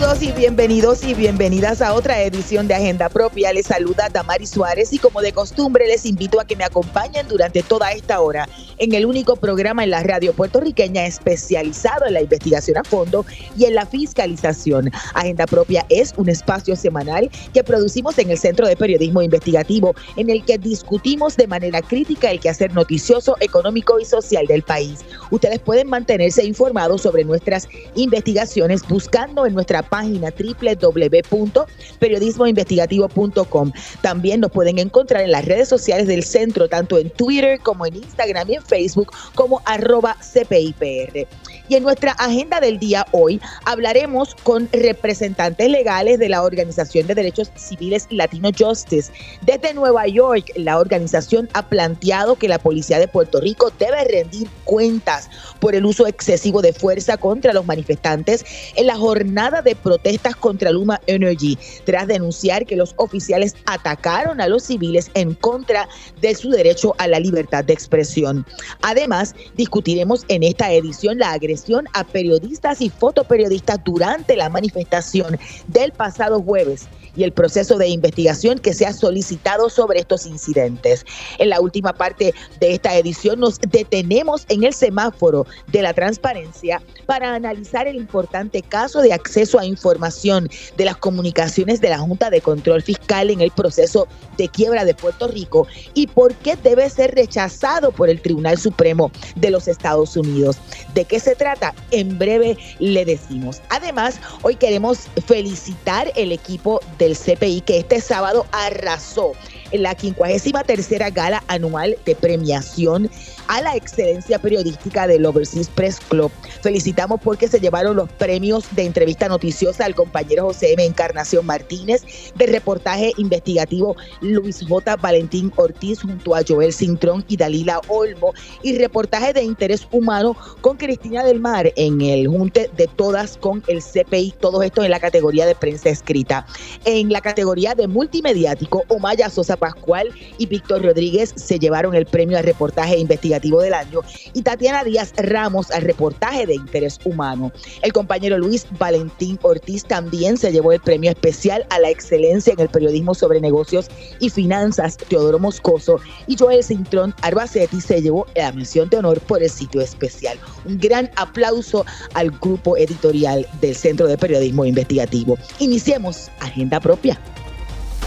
Saludos y bienvenidos y bienvenidas a otra edición de Agenda Propia. Les saluda Damari Suárez y como de costumbre les invito a que me acompañen durante toda esta hora en el único programa en la radio puertorriqueña especializado en la investigación a fondo y en la fiscalización. Agenda Propia es un espacio semanal que producimos en el Centro de Periodismo Investigativo en el que discutimos de manera crítica el quehacer noticioso, económico y social del país. Ustedes pueden mantenerse informados sobre nuestras investigaciones buscando en nuestra página www.periodismoinvestigativo.com. También nos pueden encontrar en las redes sociales del centro, tanto en Twitter como en Instagram y en Facebook como arroba CPIPR. Y en nuestra agenda del día hoy hablaremos con representantes legales de la Organización de Derechos Civiles Latino Justice. Desde Nueva York, la organización ha planteado que la policía de Puerto Rico debe rendir cuentas por el uso excesivo de fuerza contra los manifestantes en la jornada de protestas contra Luma Energy, tras denunciar que los oficiales atacaron a los civiles en contra de su derecho a la libertad de expresión. Además, discutiremos en esta edición la agresión a periodistas y fotoperiodistas durante la manifestación del pasado jueves y el proceso de investigación que se ha solicitado sobre estos incidentes. En la última parte de esta edición nos detenemos en el semáforo de la transparencia para analizar el importante caso de acceso a información de las comunicaciones de la Junta de Control Fiscal en el proceso de quiebra de Puerto Rico y por qué debe ser rechazado por el Tribunal Supremo de los Estados Unidos. ¿De qué se trata? En breve le decimos. Además, hoy queremos felicitar el equipo del CPI que este sábado arrasó la 53 Gala Anual de Premiación a la excelencia periodística del Overseas Press Club. Felicitamos porque se llevaron los premios de entrevista noticiosa al compañero José M. Encarnación Martínez, de reportaje investigativo Luis J. Valentín Ortiz junto a Joel Cintrón y Dalila Olmo, y reportaje de interés humano con Cristina del Mar en el junte de todas con el CPI, todo esto en la categoría de prensa escrita. En la categoría de multimediático, Omaya Sosa Pascual y Víctor Rodríguez se llevaron el premio a reportaje investigativo del año y Tatiana Díaz Ramos al reportaje de interés humano. El compañero Luis Valentín Ortiz también se llevó el premio especial a la excelencia en el periodismo sobre negocios y finanzas Teodoro Moscoso y Joel Cintrón Arbacetti se llevó la mención de honor por el sitio especial. Un gran aplauso al grupo editorial del Centro de Periodismo Investigativo. Iniciemos Agenda Propia.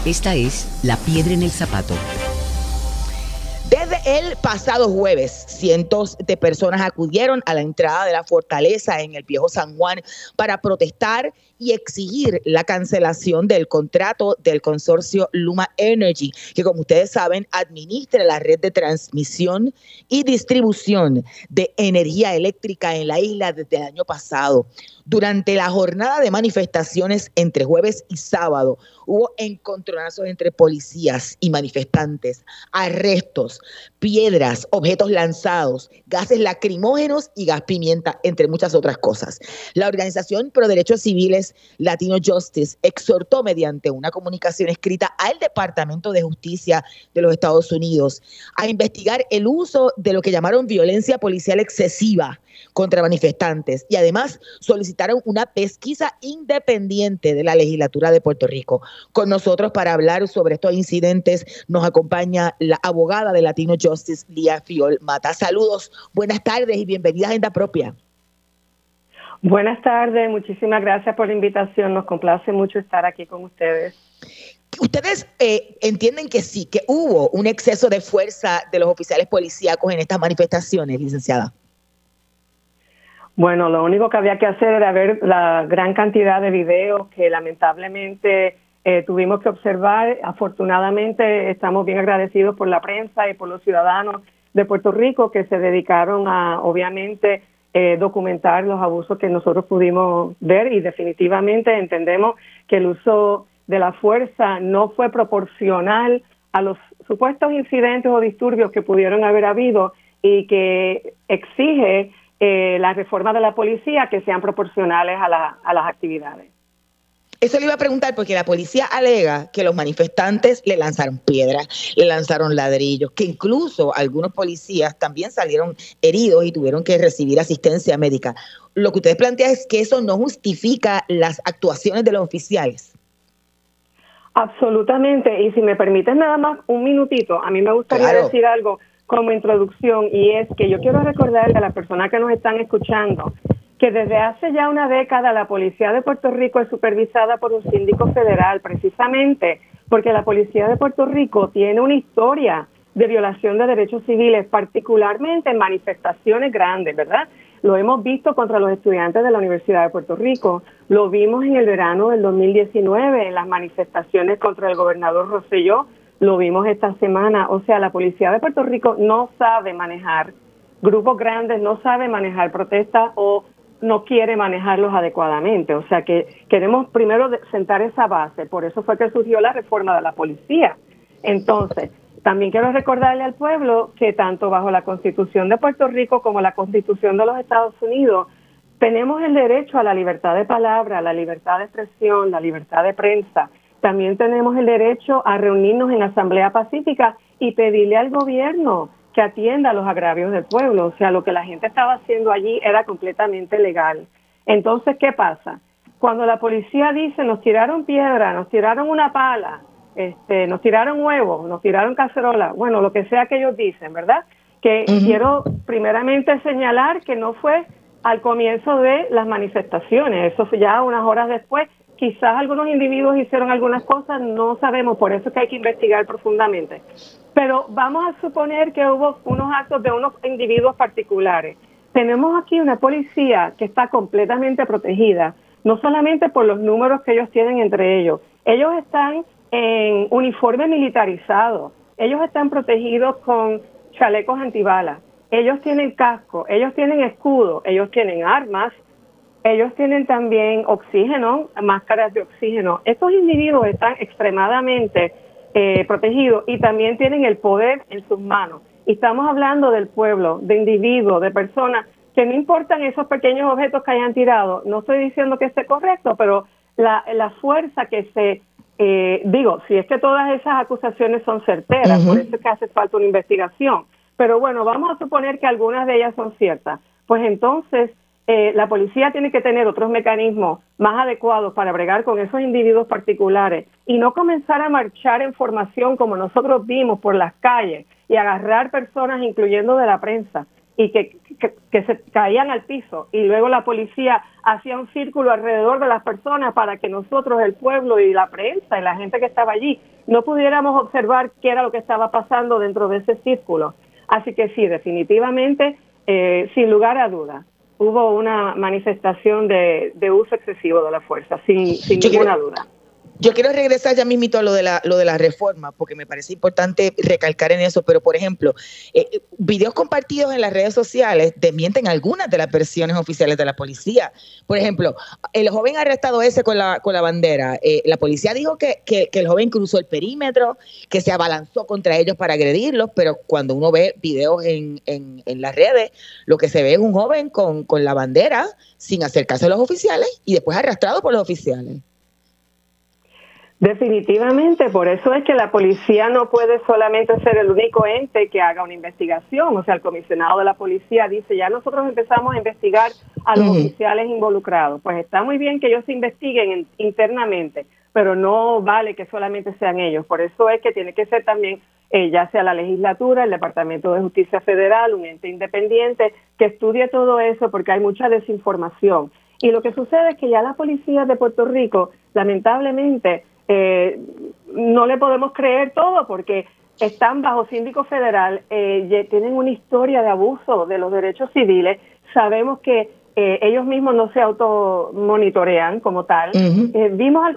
Esta es La Piedra en el Zapato. Desde el pasado jueves, cientos de personas acudieron a la entrada de la fortaleza en el viejo San Juan para protestar y exigir la cancelación del contrato del consorcio Luma Energy, que como ustedes saben administra la red de transmisión y distribución de energía eléctrica en la isla desde el año pasado. Durante la jornada de manifestaciones entre jueves y sábado, hubo encontronazos entre policías y manifestantes, arrestos, piedras, objetos lanzados, gases lacrimógenos y gas pimienta, entre muchas otras cosas. La organización Pro Derechos Civiles Latino Justice exhortó mediante una comunicación escrita al Departamento de Justicia de los Estados Unidos a investigar el uso de lo que llamaron violencia policial excesiva contra manifestantes y además solicitaron una pesquisa independiente de la legislatura de Puerto Rico. Con nosotros para hablar sobre estos incidentes nos acompaña la abogada de Latino Justice, Lía Fiol Mata. Saludos, buenas tardes y bienvenida a Agenda Propia. Buenas tardes, muchísimas gracias por la invitación. Nos complace mucho estar aquí con ustedes. Ustedes eh, entienden que sí, que hubo un exceso de fuerza de los oficiales policíacos en estas manifestaciones, licenciada. Bueno, lo único que había que hacer era ver la gran cantidad de videos que lamentablemente eh, tuvimos que observar. Afortunadamente estamos bien agradecidos por la prensa y por los ciudadanos de Puerto Rico que se dedicaron a, obviamente, eh, documentar los abusos que nosotros pudimos ver y definitivamente entendemos que el uso de la fuerza no fue proporcional a los supuestos incidentes o disturbios que pudieron haber habido y que exige eh, las reformas de la policía que sean proporcionales a, a las actividades. Eso le iba a preguntar porque la policía alega que los manifestantes le lanzaron piedras, le lanzaron ladrillos, que incluso algunos policías también salieron heridos y tuvieron que recibir asistencia médica. Lo que ustedes plantean es que eso no justifica las actuaciones de los oficiales. Absolutamente. Y si me permites nada más un minutito, a mí me gustaría decir algo como introducción y es que yo quiero recordarle a las personas que nos están escuchando que desde hace ya una década la Policía de Puerto Rico es supervisada por un síndico federal, precisamente porque la Policía de Puerto Rico tiene una historia de violación de derechos civiles, particularmente en manifestaciones grandes, ¿verdad? Lo hemos visto contra los estudiantes de la Universidad de Puerto Rico, lo vimos en el verano del 2019 en las manifestaciones contra el gobernador Rosselló, lo vimos esta semana, o sea, la Policía de Puerto Rico no sabe manejar. Grupos grandes, no sabe manejar protestas o no quiere manejarlos adecuadamente. O sea que queremos primero sentar esa base, por eso fue que surgió la reforma de la policía. Entonces, también quiero recordarle al pueblo que tanto bajo la Constitución de Puerto Rico como la Constitución de los Estados Unidos tenemos el derecho a la libertad de palabra, la libertad de expresión, la libertad de prensa. También tenemos el derecho a reunirnos en asamblea pacífica y pedirle al gobierno que atienda los agravios del pueblo. O sea, lo que la gente estaba haciendo allí era completamente legal. Entonces, ¿qué pasa? Cuando la policía dice nos tiraron piedra, nos tiraron una pala, este, nos tiraron huevos, nos tiraron cacerola, bueno, lo que sea que ellos dicen, ¿verdad? Que quiero primeramente señalar que no fue al comienzo de las manifestaciones, eso fue ya unas horas después. Quizás algunos individuos hicieron algunas cosas, no sabemos, por eso es que hay que investigar profundamente. Pero vamos a suponer que hubo unos actos de unos individuos particulares. Tenemos aquí una policía que está completamente protegida, no solamente por los números que ellos tienen entre ellos, ellos están en uniforme militarizado. Ellos están protegidos con chalecos antibalas. Ellos tienen casco, ellos tienen escudo, ellos tienen armas, ellos tienen también oxígeno, máscaras de oxígeno. Estos individuos están extremadamente eh, protegidos y también tienen el poder en sus manos. Y estamos hablando del pueblo, de individuos, de personas que no importan esos pequeños objetos que hayan tirado. No estoy diciendo que esté correcto, pero la, la fuerza que se eh, digo, si es que todas esas acusaciones son certeras, por eso es que hace falta una investigación. Pero bueno, vamos a suponer que algunas de ellas son ciertas. Pues entonces eh, la policía tiene que tener otros mecanismos más adecuados para bregar con esos individuos particulares y no comenzar a marchar en formación como nosotros vimos por las calles y agarrar personas, incluyendo de la prensa, y que, se caían al piso y luego la policía hacía un círculo alrededor de las personas para que nosotros, el pueblo y la prensa y la gente que estaba allí, no pudiéramos observar qué era lo que estaba pasando dentro de ese círculo. Así que sí, definitivamente, eh, sin lugar a duda, hubo una manifestación de, de uso excesivo de la fuerza, sin, sin ninguna duda. Yo quiero regresar ya mismito a lo de la, lo de la reforma, porque me parece importante recalcar en eso, pero por ejemplo, eh, eh, videos compartidos en las redes sociales desmienten algunas de las versiones oficiales de la policía. Por ejemplo, el joven arrestado ese con la, con la bandera, eh, la policía dijo que, que, el joven cruzó el perímetro, que se abalanzó contra ellos para agredirlos, pero cuando uno ve videos en, en, en las redes, lo que se ve es un joven con, con la bandera sin acercarse a los oficiales y después arrastrado por los oficiales. Definitivamente, por eso es que la policía no puede solamente ser el único ente que haga una investigación. O sea, el comisionado de la policía dice, ya nosotros empezamos a investigar a los oficiales involucrados. Pues está muy bien que ellos se investiguen internamente, pero no vale que solamente sean ellos. Por eso es que tiene que ser también, eh, ya sea la legislatura, el Departamento de Justicia Federal, un ente independiente, que estudie todo eso porque hay mucha desinformación. Y lo que sucede es que ya la policía de Puerto Rico, lamentablemente, eh, no le podemos creer todo porque están bajo síndico federal, eh, tienen una historia de abuso de los derechos civiles, sabemos que eh, ellos mismos no se automonitorean como tal. Eh, vimos, al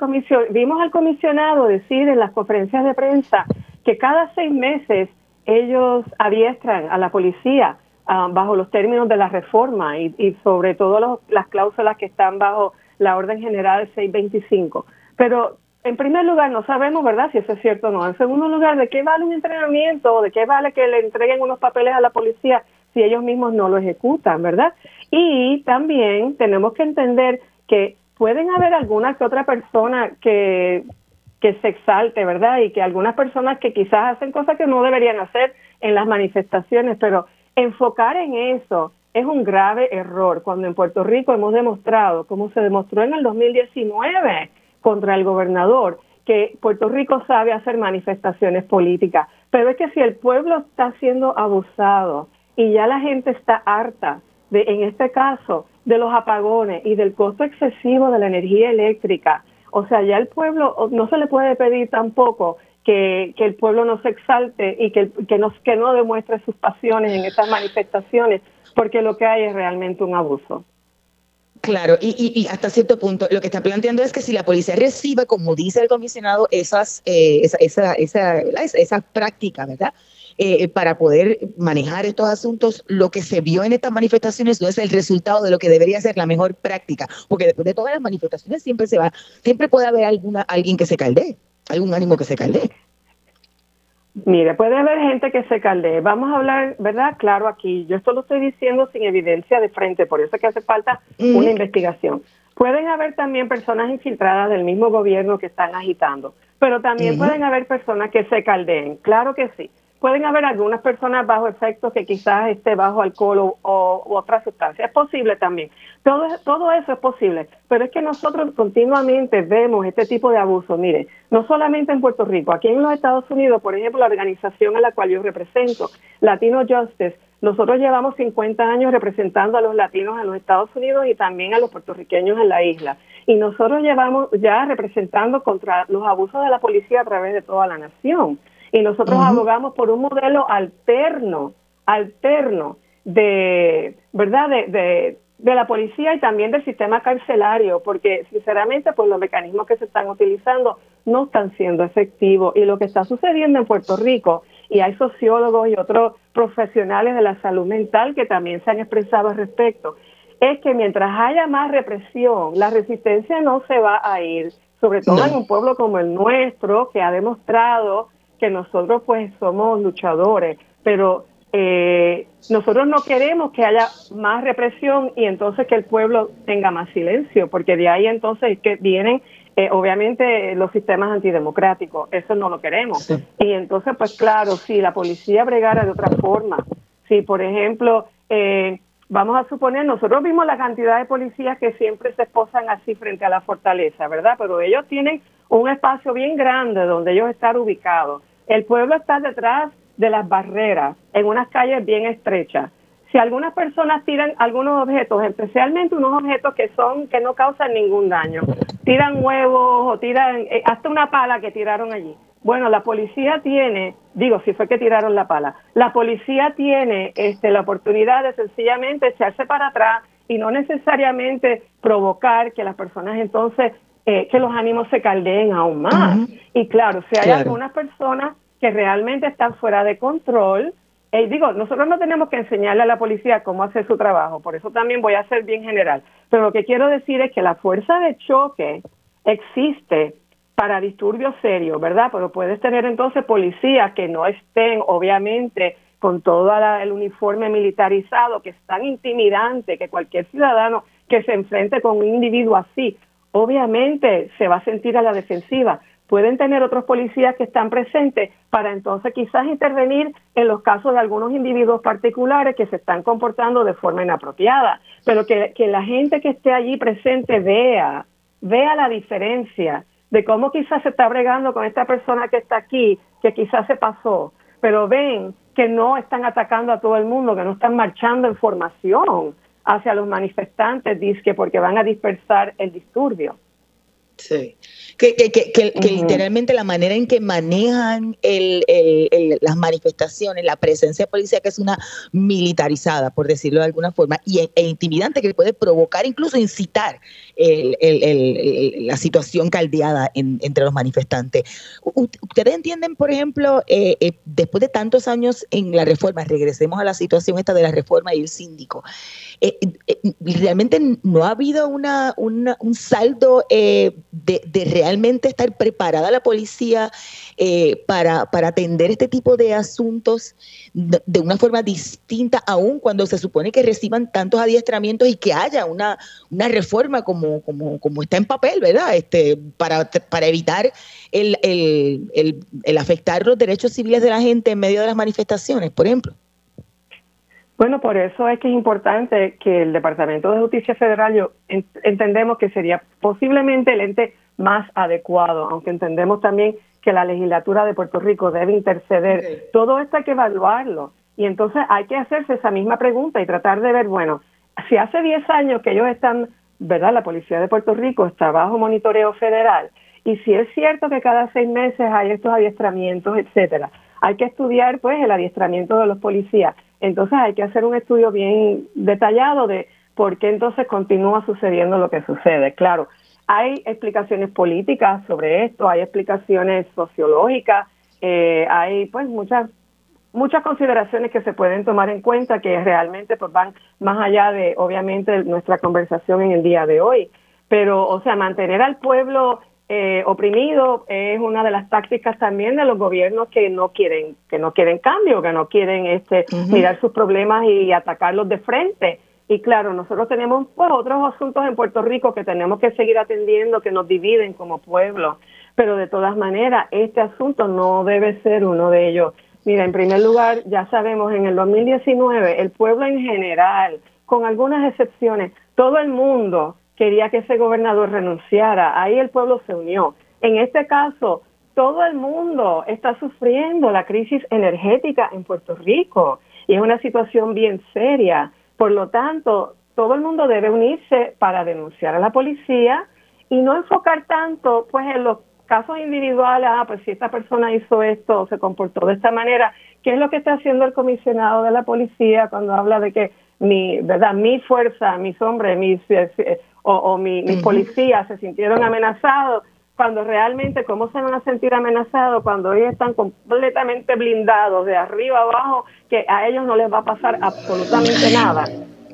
vimos al comisionado decir en las conferencias de prensa que cada seis meses ellos adiestran a la policía ah, bajo los términos de la reforma y, y sobre todo las cláusulas que están bajo la Orden General 625. Pero en primer lugar, no sabemos, ¿verdad?, si eso es cierto o no. En segundo lugar, ¿de qué vale un entrenamiento o de qué vale que le entreguen unos papeles a la policía si ellos mismos no lo ejecutan, ¿verdad? Y también tenemos que entender que pueden haber alguna que otra persona que, que se exalte, ¿verdad? Y que algunas personas que quizás hacen cosas que no deberían hacer en las manifestaciones, pero enfocar en eso es un grave error cuando en Puerto Rico hemos demostrado, como se demostró en el 2019 contra el gobernador, que Puerto Rico sabe hacer manifestaciones políticas. Pero es que si el pueblo está siendo abusado y ya la gente está harta de, en este caso, de los apagones y del costo excesivo de la energía eléctrica, o sea, ya el pueblo no se le puede pedir tampoco que, el pueblo no se exalte y que, que, que no demuestre sus pasiones en estas manifestaciones, porque lo que hay es realmente un abuso. Claro, y, hasta cierto punto lo que está planteando es que si la policía recibe, como dice el comisionado, esas, eh, esa, esa, esa, esa, práctica, ¿verdad? Eh, para poder manejar estos asuntos, lo que se vio en estas manifestaciones no es el resultado de lo que debería ser la mejor práctica, porque después de todas las manifestaciones siempre se va, siempre puede haber alguna alguien que se caldee, algún ánimo que se caldee. Mire, puede haber gente que se caldee. Vamos a hablar, ¿verdad? Claro, aquí. Yo esto lo estoy diciendo sin evidencia de frente, por eso es que hace falta una investigación. Pueden haber también personas infiltradas del mismo gobierno que están agitando, pero también pueden haber personas que se caldeen. Claro que sí pueden haber algunas personas bajo efectos que quizás esté bajo alcohol o, o, otra sustancia. Es posible también. Todo, todo eso es posible. Pero es que nosotros continuamente vemos este tipo de abuso. Mire, no solamente en Puerto Rico, aquí en los Estados Unidos, por ejemplo, la organización a la cual yo represento, Latino Justice, nosotros llevamos 50 años representando a los latinos en los Estados Unidos y también a los puertorriqueños en la isla. Y nosotros llevamos ya representando contra los abusos de la policía a través de toda la nación. Y nosotros abogamos por un modelo alterno, alterno de, ¿verdad? De, de, la policía y también del sistema carcelario, porque sinceramente pues los mecanismos que se están utilizando no están siendo efectivos. Y lo que está sucediendo en Puerto Rico, y hay sociólogos y otros profesionales de la salud mental que también se han expresado al respecto, es que mientras haya más represión, la resistencia no se va a ir, sobre todo en un pueblo como el nuestro, que ha demostrado que nosotros pues somos luchadores, pero eh, nosotros no queremos que haya más represión y entonces que el pueblo tenga más silencio, porque de ahí entonces que vienen eh, obviamente los sistemas antidemocráticos, eso no lo queremos. Y entonces pues claro, si la policía bregara de otra forma, si por ejemplo eh, vamos a suponer, nosotros vimos la cantidad de policías que siempre se esposan así frente a la fortaleza, ¿verdad? Pero ellos tienen un espacio bien grande donde ellos están ubicados. El pueblo está detrás de las barreras, en unas calles bien estrechas. Si algunas personas tiran algunos objetos, especialmente unos objetos que son que no causan ningún daño, tiran huevos o tiran eh, hasta una pala que tiraron allí. Bueno, la policía tiene, digo, si fue que tiraron la pala, la policía tiene este, la oportunidad de sencillamente echarse para atrás y no necesariamente provocar que las personas entonces eh, que los ánimos se caldeen aún más. Y claro, si hay algunas personas que realmente están fuera de control, eh, digo, nosotros no tenemos que enseñarle a la policía cómo hacer su trabajo, por eso también voy a ser bien general. Pero lo que quiero decir es que la fuerza de choque existe para disturbios serios, ¿verdad? Pero puedes tener entonces policías que no estén, obviamente, con todo el uniforme militarizado, que es tan intimidante que cualquier ciudadano que se enfrente con un individuo así obviamente se va a sentir a la defensiva. Pueden tener otros policías que están presentes para entonces quizás intervenir en los casos de algunos individuos particulares que se están comportando de forma inapropiada, pero que, que la gente que esté allí presente vea, vea la diferencia de cómo quizás se está bregando con esta persona que está aquí, que quizás se pasó, pero ven que no están atacando a todo el mundo, que no están marchando en formación, hacia los manifestantes, dice porque van a dispersar el disturbio. Sí, que, que, que, literalmente la manera en que manejan el, el, las manifestaciones, la presencia policial que es una militarizada, por decirlo de alguna forma, y, e, e, intimidante que puede provocar, incluso incitar la situación caldeada entre los manifestantes. ¿Ustedes entienden, por ejemplo, eh, eh, después de tantos años en la reforma, regresemos a la situación esta de la reforma y el síndico, eh, realmente no ha habido una, un saldo de, de, realmente estar preparada la policía para, para atender este tipo de asuntos de una forma distinta, aún cuando se supone que reciban tantos adiestramientos y que haya una, una reforma como, como, como está en papel, ¿verdad? Este, para, para evitar el, el, el, afectar los derechos civiles de la gente en medio de las manifestaciones, por ejemplo. Bueno, por eso es que es importante que el Departamento de Justicia Federal, yo entendemos que sería posiblemente el ente más adecuado, aunque entendemos también que la legislatura de Puerto Rico debe interceder. Todo esto hay que evaluarlo. Y entonces hay que hacerse esa misma pregunta y tratar de ver, bueno, si hace 10 años que ellos están, ¿verdad? La Policía de Puerto Rico está bajo monitoreo federal. Y si es cierto que cada seis meses hay estos adiestramientos, etcétera, hay que estudiar pues el adiestramiento de los policías. Entonces hay que hacer un estudio bien detallado de por qué entonces continúa sucediendo lo que sucede. Claro, hay explicaciones políticas sobre esto, hay explicaciones sociológicas, eh, hay pues muchas muchas consideraciones que se pueden tomar en cuenta que realmente pues van más allá de obviamente nuestra conversación en el día de hoy. Pero, o sea, mantener al pueblo eh, oprimido es una de las tácticas también de los gobiernos que no quieren que no quieren cambio, que no quieren este mirar sus problemas y atacarlos de frente. Y claro, nosotros tenemos pues, otros asuntos en Puerto Rico que tenemos que seguir atendiendo, que nos dividen como pueblo, pero de todas maneras, este asunto no debe ser uno de ellos. Mira, en primer lugar, ya sabemos, en el 2019, el pueblo en general, con algunas excepciones, todo el mundo quería que ese gobernador renunciara. Ahí el pueblo se unió. En este caso, todo el mundo está sufriendo la crisis energética en Puerto Rico y es una situación bien seria. Por lo tanto, todo el mundo debe unirse para denunciar a la policía y no enfocar tanto pues en los casos individuales, ah, pues si esta persona hizo esto o se comportó de esta manera, ¿qué es lo que está haciendo el comisionado de la policía cuando habla de que mi, verdad, mi fuerza, mis hombres, mis, eh, eh, o, o mis policías se sintieron amenazados? cuando realmente, ¿cómo se van a sentir amenazados cuando ellos están completamente blindados de arriba abajo, que a ellos no les va a pasar absolutamente nada?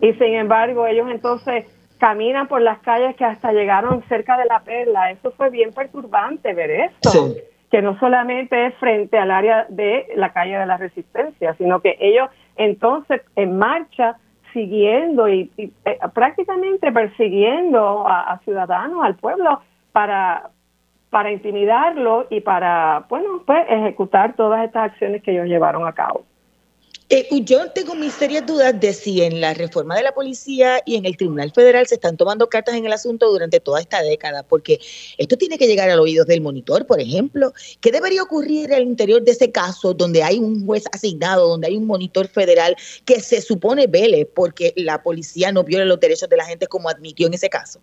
Y sin embargo, ellos entonces caminan por las calles que hasta llegaron cerca de la perla. Eso fue bien perturbante ver esto. Que no solamente es frente al área de la calle de la Resistencia, sino que ellos entonces en marcha siguiendo y, eh, prácticamente persiguiendo a, a ciudadanos, al pueblo, para, para intimidarlo y para, bueno, pues ejecutar todas estas acciones que ellos llevaron a cabo. Eh, yo tengo mis serias dudas de si en la reforma de la policía y en el Tribunal Federal se están tomando cartas en el asunto durante toda esta década, porque esto tiene que llegar al oído del monitor, por ejemplo. ¿Qué debería ocurrir al interior de ese caso donde hay un juez asignado, donde hay un monitor federal que se supone vele porque la policía no viola los derechos de la gente como admitió en ese caso?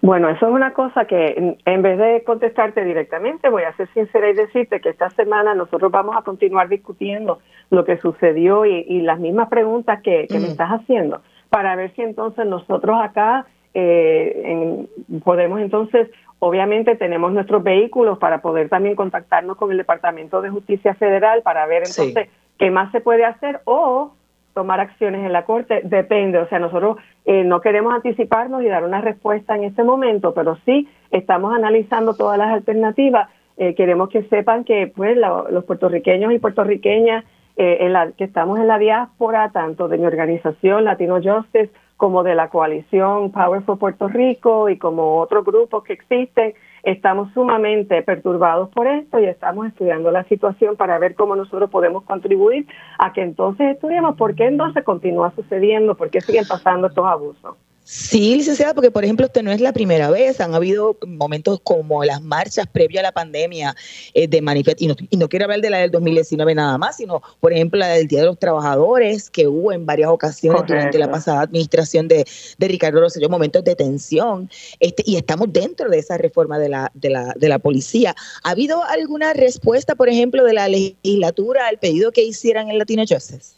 Bueno, eso es una cosa que en vez de contestarte directamente, voy a ser sincera y decirte que esta semana nosotros vamos a continuar discutiendo lo que sucedió y, las mismas preguntas que, me estás haciendo para ver si entonces nosotros acá eh, podemos entonces, obviamente tenemos nuestros vehículos para poder también contactarnos con el Departamento de Justicia Federal para ver entonces qué más se puede hacer o tomar acciones en la Corte, depende, o sea, nosotros eh, no queremos anticiparnos y dar una respuesta en este momento, pero sí estamos analizando todas las alternativas. Eh, queremos que sepan que pues los puertorriqueños y puertorriqueñas eh, en la, que estamos en la diáspora, tanto de mi organización Latino Justice como de la coalición Power for Puerto Rico y como otros grupos que existen, Estamos sumamente perturbados por esto y estamos estudiando la situación para ver cómo nosotros podemos contribuir a que entonces estudiemos por qué entonces continúa sucediendo, por qué siguen pasando estos abusos. Sí, licenciada, porque por ejemplo usted no es la primera vez, han habido momentos como las marchas previas a la pandemia eh, de manifestación, y, no, quiero hablar de la del 2019 nada más, sino por ejemplo la del Día de los Trabajadores, que hubo en varias ocasiones durante la pasada administración de, de Ricardo Rosselló, momentos de tensión, este, y estamos dentro de esa reforma de la, de, la, de la policía. ¿Ha habido alguna respuesta, por ejemplo, de la legislatura al pedido que hicieran el Latino Justice?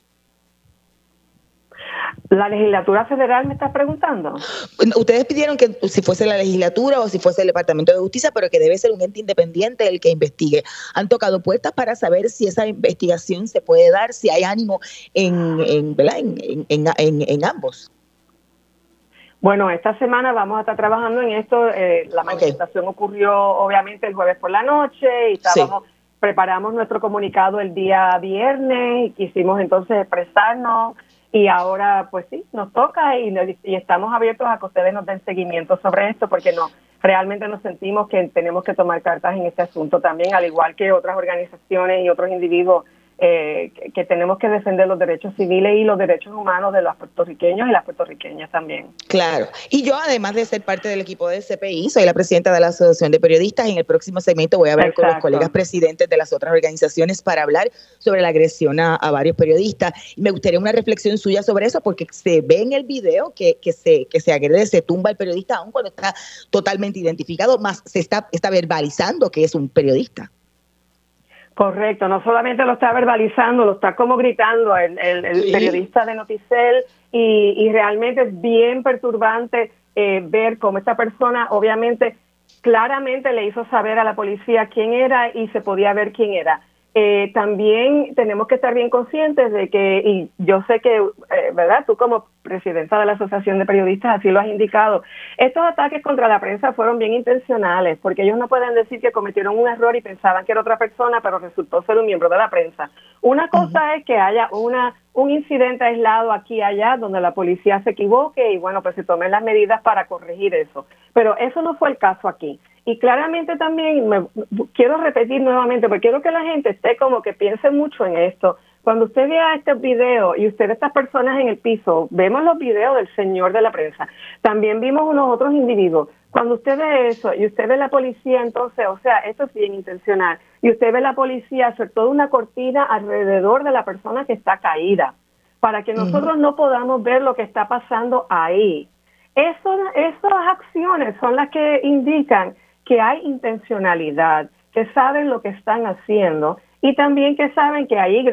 ¿La legislatura federal me está preguntando? Ustedes pidieron que si fuese la legislatura o si fuese el Departamento de Justicia, pero que debe ser un ente independiente el que investigue. Han tocado puertas para saber si esa investigación se puede dar, si hay ánimo en, en, en, en ambos. Bueno, esta semana vamos a estar trabajando en esto. Eh, la manifestación ocurrió obviamente el jueves por la noche y estábamos, preparamos nuestro comunicado el día viernes y quisimos entonces expresarnos y ahora, pues sí, nos toca y, y, estamos abiertos a que ustedes nos den seguimiento sobre esto porque no realmente nos sentimos que tenemos que tomar cartas en este asunto también, al igual que otras organizaciones y otros individuos eh, que, tenemos que defender los derechos civiles y los derechos humanos de los puertorriqueños y las puertorriqueñas también. Claro. Y yo, además de ser parte del equipo del CPI, soy la presidenta de la Asociación de Periodistas. En el próximo segmento voy a hablar con los colegas presidentes de las otras organizaciones para hablar sobre la agresión a, varios periodistas. Y me gustaría una reflexión suya sobre eso, porque se ve en el video que, que, se, que se agrede, se tumba el periodista, aun cuando está totalmente identificado, más se está, está verbalizando que es un periodista. Correcto, no solamente lo está verbalizando, lo está como gritando el, periodista de Noticel y, y, realmente es bien perturbante eh, ver cómo esta persona obviamente claramente le hizo saber a la policía quién era y se podía ver quién era. Eh, también tenemos que estar bien conscientes de que, y yo sé que, eh, ¿verdad? Tú como presidenta de la Asociación de Periodistas así lo has indicado, estos ataques contra la prensa fueron bien intencionales, porque ellos no pueden decir que cometieron un error y pensaban que era otra persona, pero resultó ser un miembro de la prensa. Una cosa es que haya una un incidente aislado aquí y allá donde la policía se equivoque y bueno, pues se tomen las medidas para corregir eso. Pero eso no fue el caso aquí. Y claramente también me, quiero repetir nuevamente, porque quiero que la gente esté como que piense mucho en esto. Cuando usted vea este video y usted ve estas personas en el piso, vemos los videos del señor de la prensa, también vimos unos otros individuos. Cuando usted ve eso y usted ve la policía, entonces, o sea, esto es bien intencional, y usted ve la policía hacer toda una cortina alrededor de la persona que está caída, para que nosotros no podamos ver lo que está pasando ahí. Eso, esas acciones son las que indican que hay intencionalidad, que saben lo que están haciendo y también que saben que ahí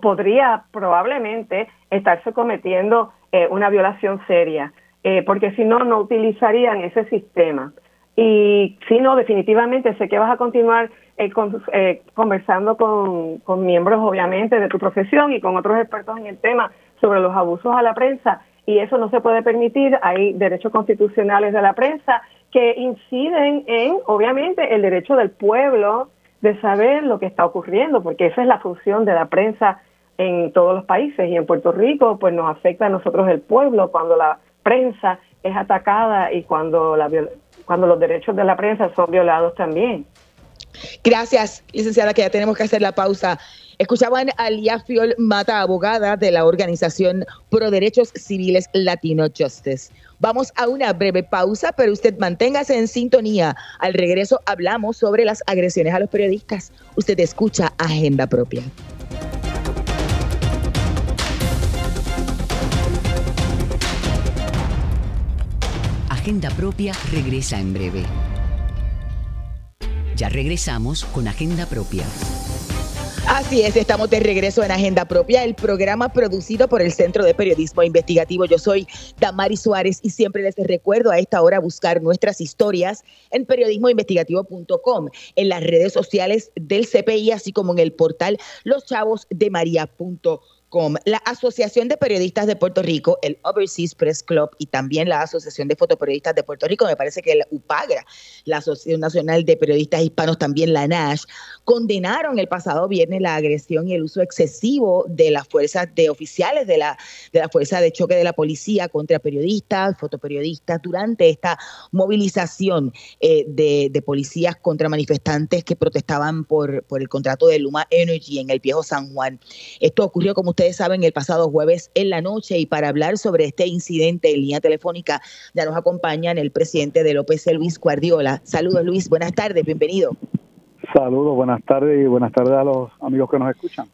podría probablemente estarse cometiendo eh, una violación seria, eh, porque si no, no utilizarían ese sistema. Y si no, definitivamente sé que vas a continuar eh, conversando con, con miembros, obviamente, de tu profesión y con otros expertos en el tema sobre los abusos a la prensa y eso no se puede permitir. Hay derechos constitucionales de la prensa que inciden en, obviamente, el derecho del pueblo de saber lo que está ocurriendo, porque esa es la función de la prensa en todos los países y en Puerto Rico, pues nos afecta a nosotros el pueblo cuando la prensa es atacada y cuando, la, cuando los derechos de la prensa son violados también. Gracias, licenciada, que ya tenemos que hacer la pausa. Escuchaban a Lía Fiol Mata, abogada de la organización Pro Derechos Civiles Latino Justice. Vamos a una breve pausa, pero usted manténgase en sintonía. Al regreso hablamos sobre las agresiones a los periodistas. Usted escucha Agenda Propia. Agenda Propia regresa en breve. Ya regresamos con Agenda Propia. Así es, estamos de regreso en Agenda Propia, el programa producido por el Centro de Periodismo Investigativo. Yo soy Damari Suárez y siempre les recuerdo a esta hora buscar nuestras historias en periodismoinvestigativo.com, en las redes sociales del CPI, así como en el portal loschavosdemaria.com la Asociación de Periodistas de Puerto Rico, el Overseas Press Club y también la Asociación de Fotoperiodistas de Puerto Rico, me parece que el UPAGRA, la Asociación Nacional de Periodistas Hispanos, también la NASH, condenaron el pasado viernes la agresión y el uso excesivo de las fuerzas de oficiales de la, de la Fuerza de Choque de la Policía contra periodistas, fotoperiodistas, durante esta movilización eh, de, de, policías contra manifestantes que protestaban por, por el contrato de Luma Energy en el viejo San Juan. Esto ocurrió, como usted ustedes saben, el pasado jueves en la noche y para hablar sobre este incidente en línea telefónica ya nos acompañan el presidente de López, Luis Guardiola. Saludos Luis, buenas tardes, bienvenido. Saludos, buenas tardes y buenas tardes a los amigos que nos escuchan.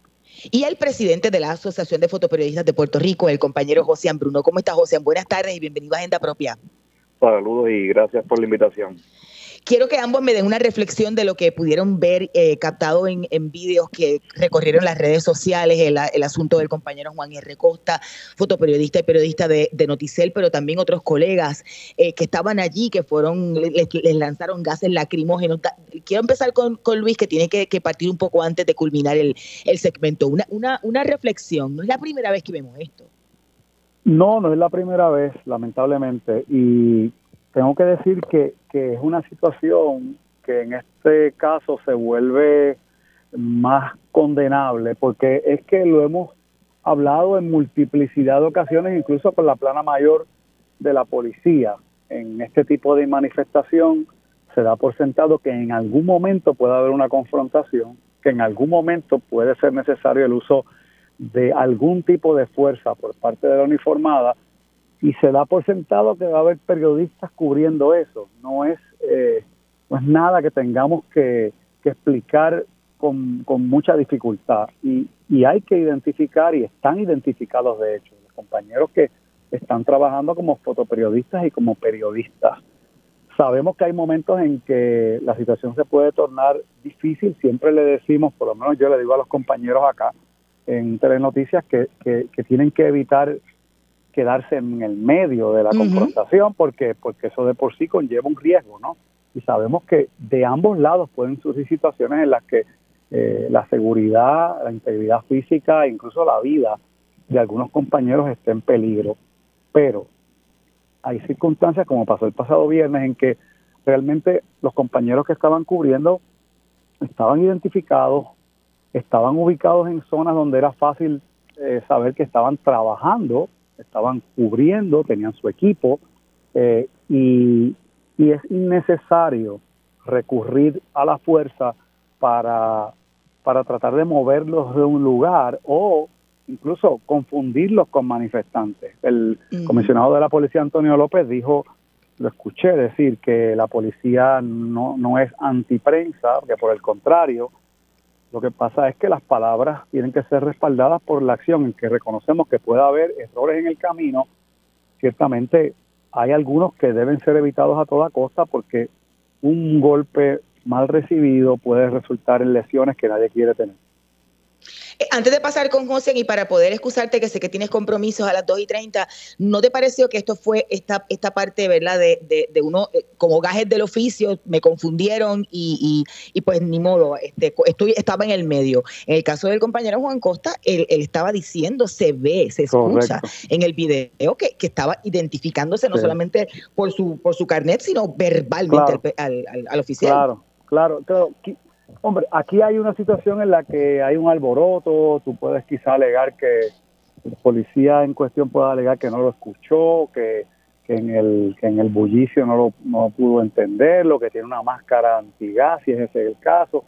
Y el presidente de la Asociación de Fotoperiodistas de Puerto Rico, el compañero José Bruno. ¿Cómo está José? Buenas tardes y bienvenido a Agenda Propia. Saludos y gracias por la invitación. Quiero que ambos me den una reflexión de lo que pudieron ver eh, captado en, en, vídeos que recorrieron las redes sociales, el, asunto del compañero Juan R. Costa, fotoperiodista y periodista de, Noticel, pero también otros colegas eh, que estaban allí, que fueron, les, lanzaron gases lacrimógenos. Quiero empezar con, Luis, que tiene que, partir un poco antes de culminar el, segmento. Una reflexión, no es la primera vez que vemos esto. No, no es la primera vez, lamentablemente. Y tengo que decir que, que es una situación que en este caso se vuelve más condenable, porque es que lo hemos hablado en multiplicidad de ocasiones, incluso con la plana mayor de la policía. En este tipo de manifestación se da por sentado que en algún momento puede haber una confrontación, que en algún momento puede ser necesario el uso de algún tipo de fuerza por parte de la uniformada y se da por sentado que va a haber periodistas cubriendo eso. No es, eh, no es nada que tengamos que, que explicar con, con, mucha dificultad. Y, y hay que identificar, y están identificados de hecho, los compañeros que están trabajando como fotoperiodistas y como periodistas. Sabemos que hay momentos en que la situación se puede tornar difícil, siempre le decimos, por lo menos yo le digo a los compañeros acá en Telenoticias, que, que, que tienen que evitar quedarse en el medio de la uh -huh. confrontación porque porque eso de por sí conlleva un riesgo, ¿no? Y sabemos que de ambos lados pueden surgir situaciones en las que eh, la seguridad, la integridad física e incluso la vida de algunos compañeros esté en peligro. Pero hay circunstancias, como pasó el pasado viernes, en que realmente los compañeros que estaban cubriendo estaban identificados, estaban ubicados en zonas donde era fácil eh, saber que estaban trabajando estaban cubriendo, tenían su equipo eh, y, y, es innecesario recurrir a la fuerza para, para tratar de moverlos de un lugar o incluso confundirlos con manifestantes. El uh -huh. comisionado de la policía, Antonio López, dijo, lo escuché decir, que la policía no, no es antiprensa, que por el contrario, lo que pasa es que las palabras tienen que ser respaldadas por la acción en que reconocemos que puede haber errores en el camino. Ciertamente hay algunos que deben ser evitados a toda costa porque un golpe mal recibido puede resultar en lesiones que nadie quiere tener. Eh, antes de pasar con José y para poder excusarte, que sé que tienes compromisos a las 2 y 30, ¿no te pareció que esto fue esta, esta parte, verdad, de, de, de uno, eh, como gajes del oficio, me confundieron y, y, y pues ni modo, este, estoy, estaba en el medio. En el caso del compañero Juan Costa, él, él estaba diciendo, se ve, se escucha Correcto. en el video que, que estaba identificándose no sí. solamente por su, por su carnet, sino verbalmente claro. al, al, al, oficial. Claro, claro, claro. Hombre, aquí hay una situación en la que hay un alboroto, tú puedes quizá alegar que el policía en cuestión pueda alegar que no lo escuchó, que, que en el que en el bullicio no lo no pudo entenderlo, que tiene una máscara antigas, si ese es el caso.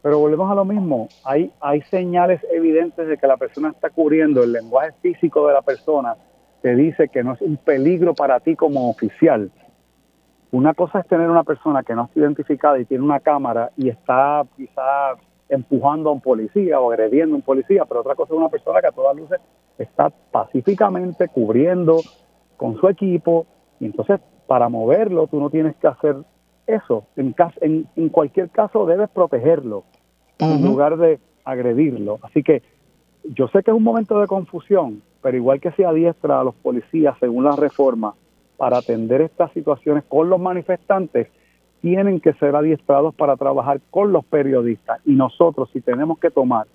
Pero volvemos a lo mismo, hay, hay señales evidentes de que la persona está cubriendo el lenguaje físico de la persona, te dice que no es un peligro para ti como oficial una cosa es tener una persona que no está identificada y tiene una cámara y está quizá empujando a un policía o agrediendo a un policía, pero otra cosa es una persona que a todas luces está pacíficamente cubriendo con su equipo y entonces para moverlo tú no tienes que hacer eso. En, en, en cualquier caso debes protegerlo uh -huh. en lugar de agredirlo. Así que yo sé que es un momento de confusión, pero igual que se adiestra a los policías según la reforma, para atender estas situaciones con los manifestantes tienen que ser adiestrados para trabajar con los periodistas. Y nosotros si tenemos que tomar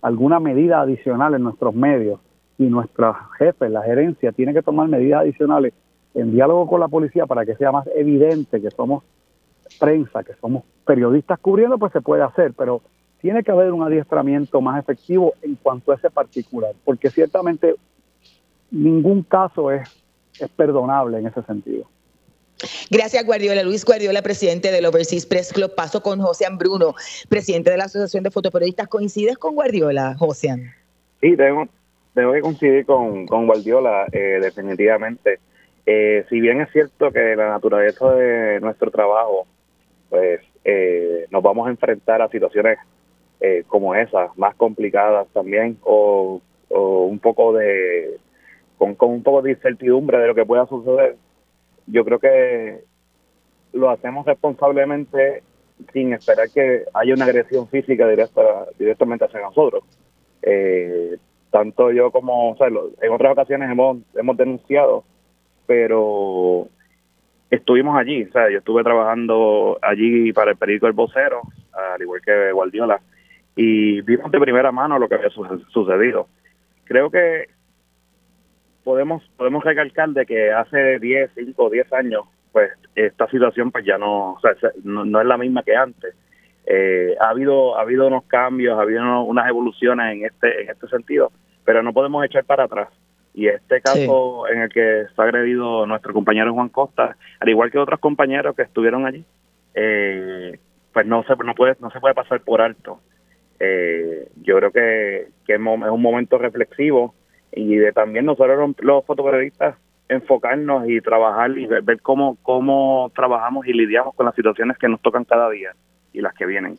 alguna medida adicional en nuestros medios y nuestros jefes, la gerencia, tiene que tomar medidas adicionales en diálogo con la policía para que sea más evidente que somos prensa, que somos periodistas cubriendo, pues se puede hacer, pero tiene que haber un adiestramiento más efectivo en cuanto a ese particular, porque ciertamente ningún caso es es perdonable en ese sentido. Gracias, Guardiola. Luis Guardiola, presidente del Overseas Press Club. Paso con José Bruno, presidente de la Asociación de Fotoperiodistas. ¿Coincides con Guardiola, José? Sí, tengo, tengo que coincidir con, con Guardiola, eh, definitivamente. Eh, si bien es cierto que la naturaleza de nuestro trabajo, pues eh, nos vamos a enfrentar a situaciones eh, como esas, más complicadas también, o, o un poco de con, con un poco de incertidumbre de lo que pueda suceder, yo creo que lo hacemos responsablemente sin esperar que haya una agresión física directa, directamente hacia nosotros. Eh, tanto yo como, o sea, en otras ocasiones hemos, hemos denunciado, pero estuvimos allí, o sea, yo estuve trabajando allí para el periódico El Vocero, al igual que Guardiola, y vimos de primera mano lo que había sucedido. Creo que podemos podemos recalcar de que hace 10, 5, 10 años, pues esta situación pues ya no, o sea, no, es la misma que antes. Eh, ha habido ha habido unos cambios, ha habido unas evoluciones en este en este sentido, pero no podemos echar para atrás. Y este caso en el que está agredido nuestro compañero Juan Costa, al igual que otros compañeros que estuvieron allí, eh, pues no se, no, puede, no se puede pasar por alto. Eh, yo creo que, que, es un momento reflexivo y de también nosotros los fotoperiodistas enfocarnos y trabajar y ver, cómo, cómo trabajamos y lidiamos con las situaciones que nos tocan cada día y las que vienen.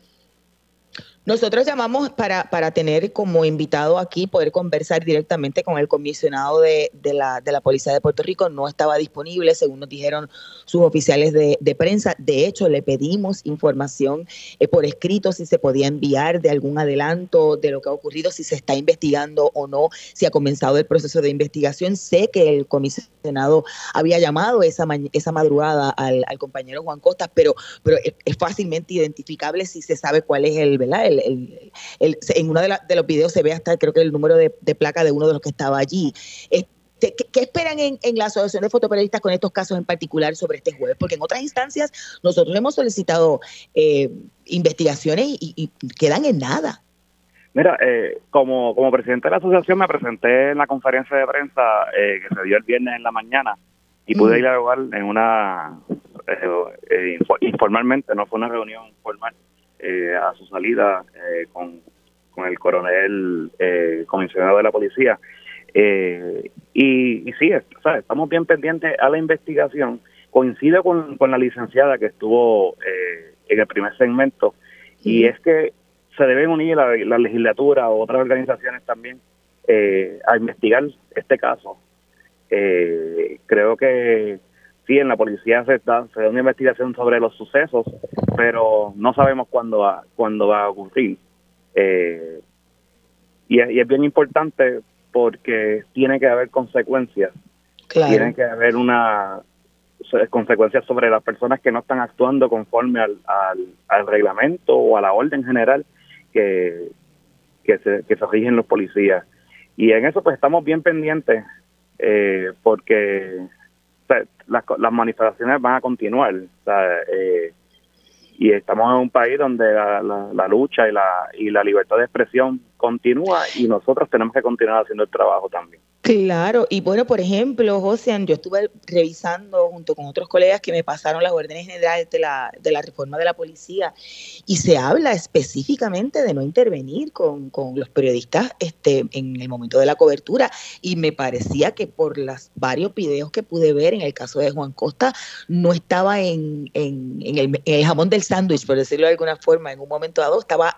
Nosotros llamamos para, para tener como invitado aquí, poder conversar directamente con el comisionado de, de, la, de la Policía de Puerto Rico. No estaba disponible, según nos dijeron sus oficiales de, de prensa. De hecho, le pedimos información eh, por escrito si se podía enviar de algún adelanto de lo que ha ocurrido, si se está investigando o no, si ha comenzado el proceso de investigación. Sé que el comisionado había llamado esa, esa madrugada al, compañero Juan Costa, pero, pero es, fácilmente identificable si se sabe cuál es el, ¿verdad? En uno de, los videos se ve hasta creo que el número de, placa de uno de los que estaba allí. Este, ¿qué, esperan en, la Asociación de Fotoperiodistas con estos casos en particular sobre este jueves? Porque en otras instancias nosotros hemos solicitado eh, investigaciones y, quedan en nada. Mira, eh, como, como presidente de la asociación me presenté en la conferencia de prensa eh, que se dio el viernes en la mañana y pude ir a lugar en una, informalmente, no fue una reunión formal, eh, a su salida eh, con, el coronel eh, comisionado de la policía. Eh, y, y sí, estamos bien pendientes a la investigación. Coincide con, la licenciada que estuvo en el primer segmento, y es que se deben unir la, la legislatura o otras organizaciones también a investigar este caso. creo que sí, en la policía se da, se da una investigación sobre los sucesos, pero no sabemos cuándo va, cuándo va a ocurrir. Eh, y, es, bien importante porque tiene que haber consecuencias. Tiene que haber una consecuencias sobre las personas que no están actuando conforme al, al, reglamento o a la orden general que, que, se, que se rigen los policías. Y en eso pues estamos bien pendientes eh, porque las, las manifestaciones van a continuar. Eh, y estamos en un país donde la, la, lucha y la, y la libertad de expresión continúa y nosotros tenemos que continuar haciendo el trabajo también. Claro, y bueno, por ejemplo, José, yo estuve revisando junto con otros colegas que me pasaron las órdenes generales de la, de la reforma de la policía y se habla específicamente de no intervenir con, con los periodistas este, en el momento de la cobertura y me parecía que por los varios videos que pude ver en el caso de Juan Costa no estaba en, en, en, el, en el jamón del sándwich, por decirlo de alguna forma, en un momento dado estaba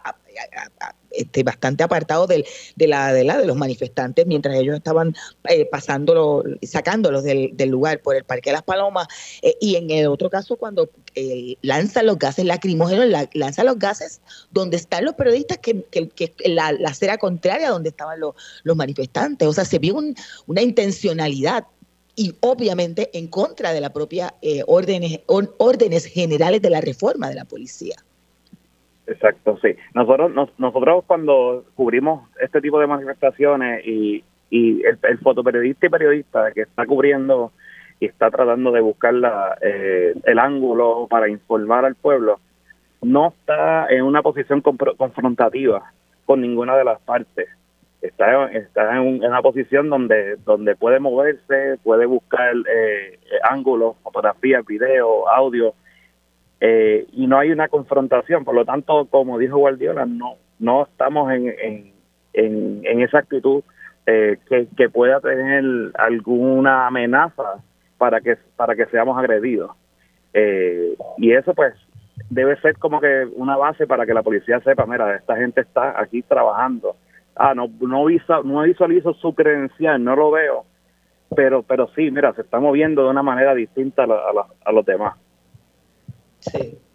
este, bastante apartado de, la, de, la, de los manifestantes mientras ellos estaban eh, pasándolo, sacándolos del, lugar por el Parque de las Palomas. Eh, y en el otro caso, cuando eh, lanzan los gases lacrimógenos, la, lanzan los gases donde están los periodistas, que, que, la, la, acera contraria donde estaban los, los manifestantes. O sea, se vio una intencionalidad y obviamente en contra de la propia eh, órdenes, órdenes generales de la reforma de la policía. Exacto, sí. Nosotros nosotros cuando cubrimos este tipo de manifestaciones y, y el, el fotoperiodista y periodista que está cubriendo y está tratando de buscar la, eh, el ángulo para informar al pueblo, no está en una posición confrontativa con ninguna de las partes. Está, está en, una posición donde donde puede moverse, puede buscar eh, ángulos, fotografías, video, audio, eh, y no hay una confrontación. Por lo tanto, como dijo Guardiola, no no estamos en, en, en, esa actitud eh, que, que, pueda tener alguna amenaza para que para que seamos agredidos. Eh, y eso pues debe ser como que una base para que la policía sepa, mira, esta gente está aquí trabajando. Ah, no no, no visualizo su credencial, no lo veo, pero pero sí, mira, se está moviendo de una manera distinta a, a los demás. Sí.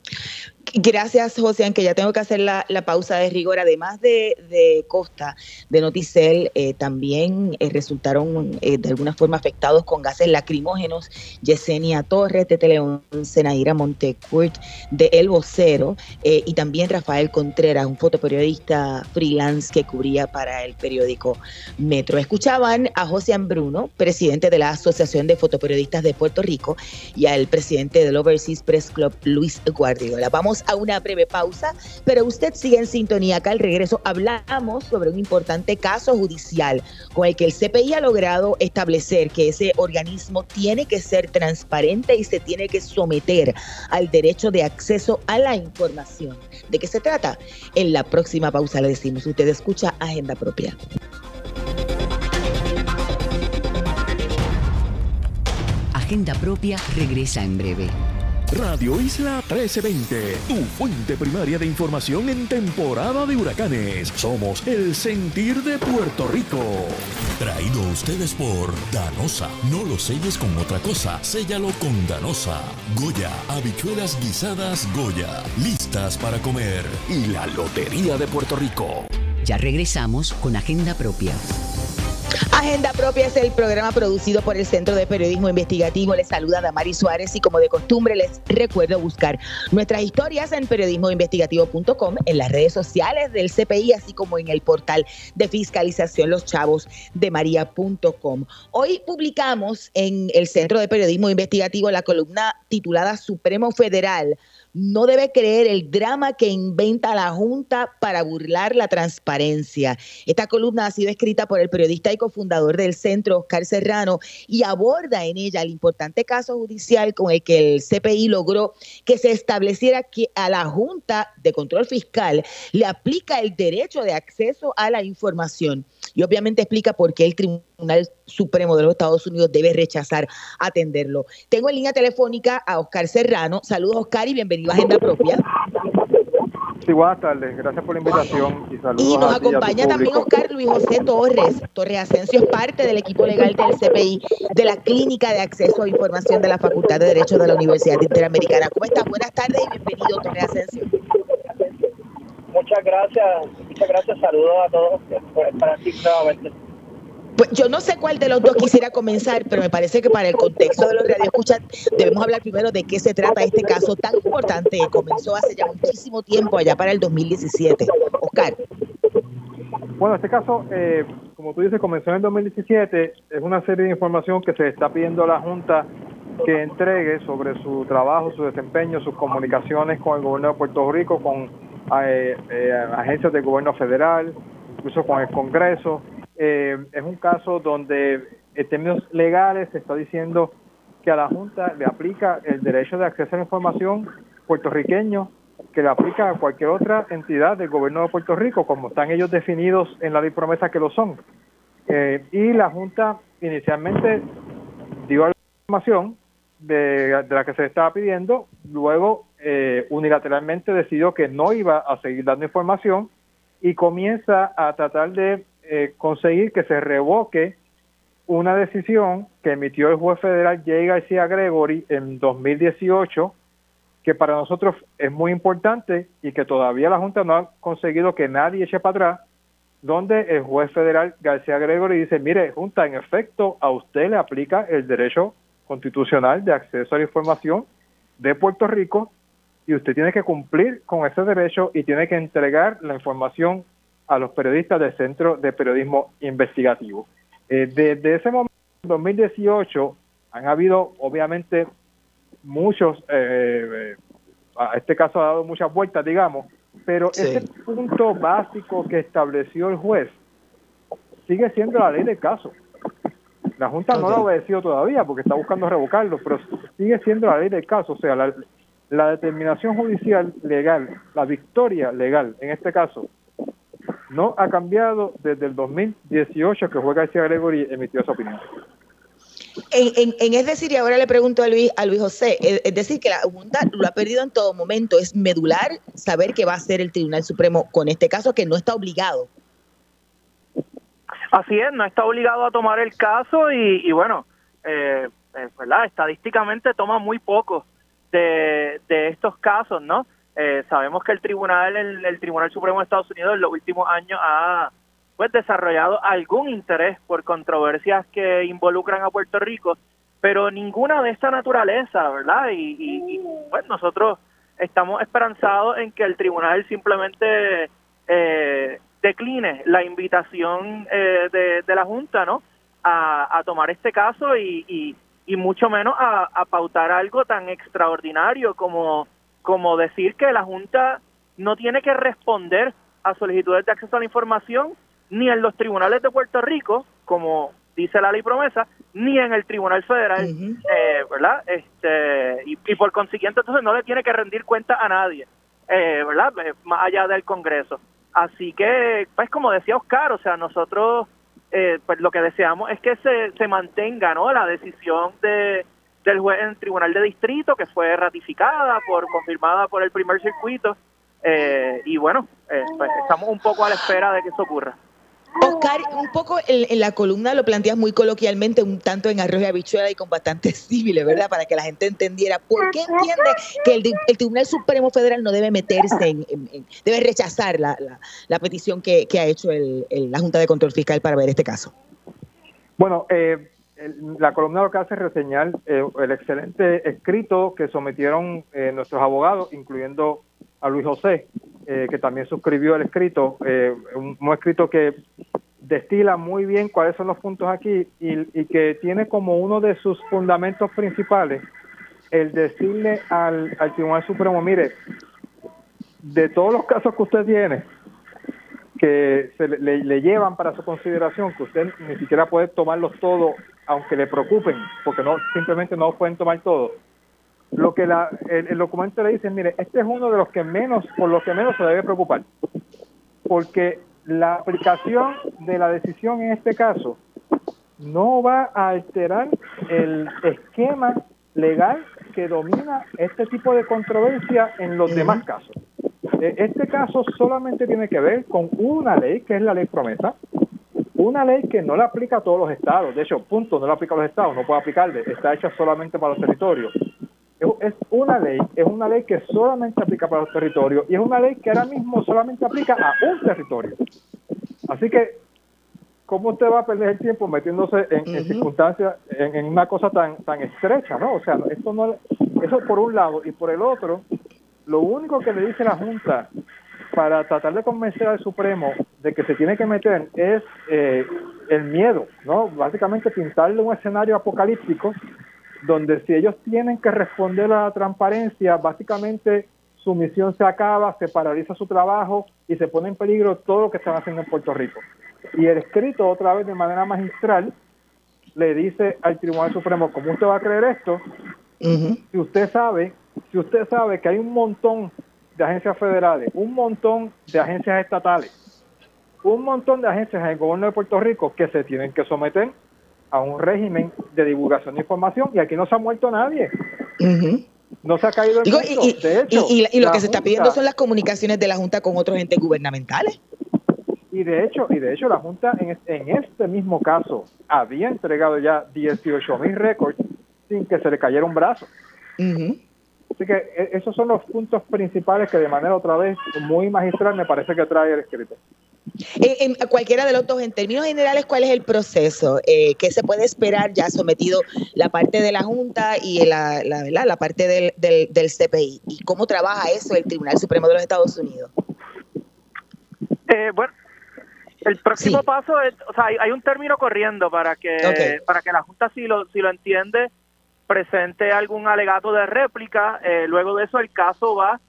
Gracias, José, aunque ya tengo que hacer la, pausa de rigor. Además de, Costa, de Noticel, eh, también eh, resultaron eh, de alguna forma afectados con gases lacrimógenos Yesenia Torres, Tete León, Senaira Montecourt, de El Vocero, y también Rafael Contreras, un fotoperiodista freelance que cubría para el periódico Metro. Escuchaban a José Ambruno, presidente de la Asociación de Fotoperiodistas de Puerto Rico, y al presidente del Overseas Press Club, Luis Guardiola. Vamos a una breve pausa, pero usted sigue en sintonía. Acá al regreso hablamos sobre un importante caso judicial con el que el CPI ha logrado establecer que ese organismo tiene que ser transparente y se tiene que someter al derecho de acceso a la información. ¿De qué se trata? En la próxima pausa le decimos, usted escucha Agenda Propia. Agenda Propia regresa en breve. Radio Isla 1320, tu fuente primaria de información en temporada de huracanes. Somos el sentir de Puerto Rico. Traído a ustedes por Danosa. No lo selles con otra cosa, séllalo con Danosa. Goya, habichuelas guisadas Goya, listas para comer. Y la Lotería de Puerto Rico. Ya regresamos con Agenda Propia. Agenda Propia es el programa producido por el Centro de Periodismo Investigativo. Les saluda Damari Suárez y como de costumbre les recuerdo buscar nuestras historias en periodismoinvestigativo.com, en las redes sociales del CPI, así como en el portal de fiscalización Los. Hoy publicamos en el Centro de Periodismo Investigativo la columna titulada Supremo Federal no debe creer el drama que inventa la Junta para burlar la transparencia. Esta columna ha sido escrita por el periodista y cofundador del centro, Oscar Serrano, y aborda en ella el importante caso judicial con el que el CPI logró que se estableciera que a la Junta de Control Fiscal le aplica el derecho de acceso a la información. Y obviamente explica por qué el Tribunal Supremo de los Estados Unidos debe rechazar atenderlo. Tengo en línea telefónica a Oscar Serrano. Saludos, Oscar, y bienvenido a Agenda Propia. Sí, buenas tardes. Gracias por la invitación y saludos. Y nos acompaña también Oscar Luis José Torres. Torres Asensio es parte del equipo legal del CPI de la Clínica de Acceso a Información de la Facultad de Derecho de la Universidad Interamericana. ¿Cómo estás? Buenas tardes y bienvenido, Torres Asensio. Muchas gracias, muchas gracias. Saludos a todos por estar aquí nuevamente. Pues yo no sé cuál de los dos quisiera comenzar, pero me parece que para el contexto de los radioescuchas debemos hablar primero de qué se trata este caso tan importante que comenzó hace ya muchísimo tiempo, allá para el 2017. Oscar. Bueno, este caso, eh, como tú dices, comenzó en el 2017. Es una serie de información que se está pidiendo a la Junta que entregue sobre su trabajo, su desempeño, sus comunicaciones con el gobierno de Puerto Rico, con eh, eh, agencias del gobierno federal, incluso con el Congreso. Eh, es un caso donde en términos legales se está diciendo que a la Junta le aplica el derecho de acceso a la información puertorriqueño que le aplica a cualquier otra entidad del gobierno de Puerto Rico, como están ellos definidos en la ley promesa que lo son. y la Junta inicialmente dio la información de, de la que se estaba pidiendo, luego eh, unilateralmente decidió que no iba a seguir dando información y comienza a tratar de eh, conseguir que se revoque una decisión que emitió el juez federal J. García Gregory en 2018, que para nosotros es muy importante y que todavía la Junta no ha conseguido que nadie eche para atrás, donde el juez federal García Gregory dice, mire, Junta, en efecto, a usted le aplica el derecho constitucional de acceso a la información de Puerto Rico y usted tiene que cumplir con ese derecho y tiene que entregar la información a los periodistas del Centro de Periodismo Investigativo. Eh, desde ese momento, en 2018, han habido obviamente muchos, eh, eh, a este caso ha dado muchas vueltas, digamos, pero ese punto básico que estableció el juez sigue siendo la ley del caso. La Junta no lo ha obedecido todavía porque está buscando revocarlo, pero sigue siendo la ley del caso. O sea, la, la determinación judicial legal, la victoria legal en este caso, no ha cambiado desde el 2018 que fue García Gregory emitió esa opinión. En, en, es decir, y ahora le pregunto a Luis, a Luis José, es, decir, que la Junta lo ha perdido en todo momento, es medular saber qué va a hacer el Tribunal Supremo con este caso que no está obligado. Así es, no está obligado a tomar el caso y, bueno, eh, eh, ¿verdad? estadísticamente toma muy poco de, estos casos, ¿no? Eh, sabemos que el tribunal, el, Tribunal Supremo de Estados Unidos en los últimos años ha pues desarrollado algún interés por controversias que involucran a Puerto Rico, pero ninguna de esta naturaleza, ¿verdad? Y, y, pues nosotros estamos esperanzados en que el tribunal simplemente eh, decline la invitación eh, de, la Junta, ¿no? A, tomar este caso y, y, mucho menos a, pautar algo tan extraordinario como, como decir que la Junta no tiene que responder a solicitudes de acceso a la información ni en los tribunales de Puerto Rico, como dice la ley promesa, ni en el Tribunal Federal, eh, ¿verdad? Este, y, y, por consiguiente, entonces no le tiene que rendir cuenta a nadie, eh, ¿verdad? Más allá del Congreso. Así que, pues como decía Oscar, o sea, nosotros eh, pues lo que deseamos es que se, se mantenga ¿no? la decisión de, del juez en el Tribunal de Distrito, que fue ratificada, por confirmada por el primer circuito, eh, y bueno, eh, pues estamos un poco a la espera de que eso ocurra. Oscar, un poco en, la columna lo planteas muy coloquialmente, un tanto en arroz y habichuela y con bastante símiles, ¿verdad? Para que la gente entendiera por qué entiende que el, Tribunal Supremo Federal no debe meterse en, debe rechazar la, petición que, ha hecho la Junta de Control Fiscal para ver este caso. Bueno, eh, la columna lo que hace es reseñar eh, el excelente escrito que sometieron eh, nuestros abogados, incluyendo a Luis José, eh, que también suscribió el escrito, eh, un, escrito que destila muy bien cuáles son los puntos aquí y, que tiene como uno de sus fundamentos principales el decirle al, Tribunal Supremo, mire, de todos los casos que usted tiene, que se le, llevan para su consideración, que usted ni siquiera puede tomarlos todos, aunque le preocupen, porque no simplemente no pueden tomar todos lo que la, el, documento le dice, mire, este es uno de los que menos, por los que menos se debe preocupar, porque la aplicación de la decisión en este caso no va a alterar el esquema legal que domina este tipo de controversia en los demás casos. E, este caso solamente tiene que ver con una ley, que es la ley promesa, una ley que no la aplica a todos los estados, de hecho, punto, no la aplica a los estados, no puede aplicarle, está hecha solamente para los territorios es una ley, es una ley que solamente aplica para los territorios y es una ley que ahora mismo solamente aplica a un territorio. Así que, ¿cómo usted va a perder el tiempo metiéndose en, circunstancias, en, una cosa tan tan estrecha, no? O sea, esto no, eso por un lado y por el otro, lo único que le dice la Junta para tratar de convencer al Supremo de que se tiene que meter es eh, el miedo, ¿no? Básicamente pintarle un escenario apocalíptico donde si ellos tienen que responder a la transparencia, básicamente su misión se acaba, se paraliza su trabajo y se pone en peligro todo lo que están haciendo en Puerto Rico. Y el escrito, otra vez de manera magistral, le dice al Tribunal Supremo, ¿cómo usted va a creer esto? Si usted sabe, si usted sabe que hay un montón de agencias federales, un montón de agencias estatales, un montón de agencias en el gobierno de Puerto Rico que se tienen que someter a un régimen de divulgación de información y aquí no se ha muerto nadie. No se ha caído el y, de hecho, y, lo que se está pidiendo son las comunicaciones de la Junta con otros entes gubernamentales. Y de hecho, y de hecho la Junta en, este mismo caso había entregado ya 18 mil récords sin que se le cayera un brazo. Así que e, esos son los puntos principales que de manera otra vez muy magistral me parece que trae el escrito. En, cualquiera de los dos, en términos generales, ¿cuál es el proceso? Eh, ¿Qué se puede esperar ya sometido la parte de la Junta y la, la, la parte del, del, CPI? ¿Y cómo trabaja eso el Tribunal Supremo de los Estados Unidos? Eh, bueno, el próximo paso es, o sea, hay, un término corriendo para que para que la Junta, si lo, si lo entiende, presente algún alegato de réplica. Eh, luego de eso, el caso va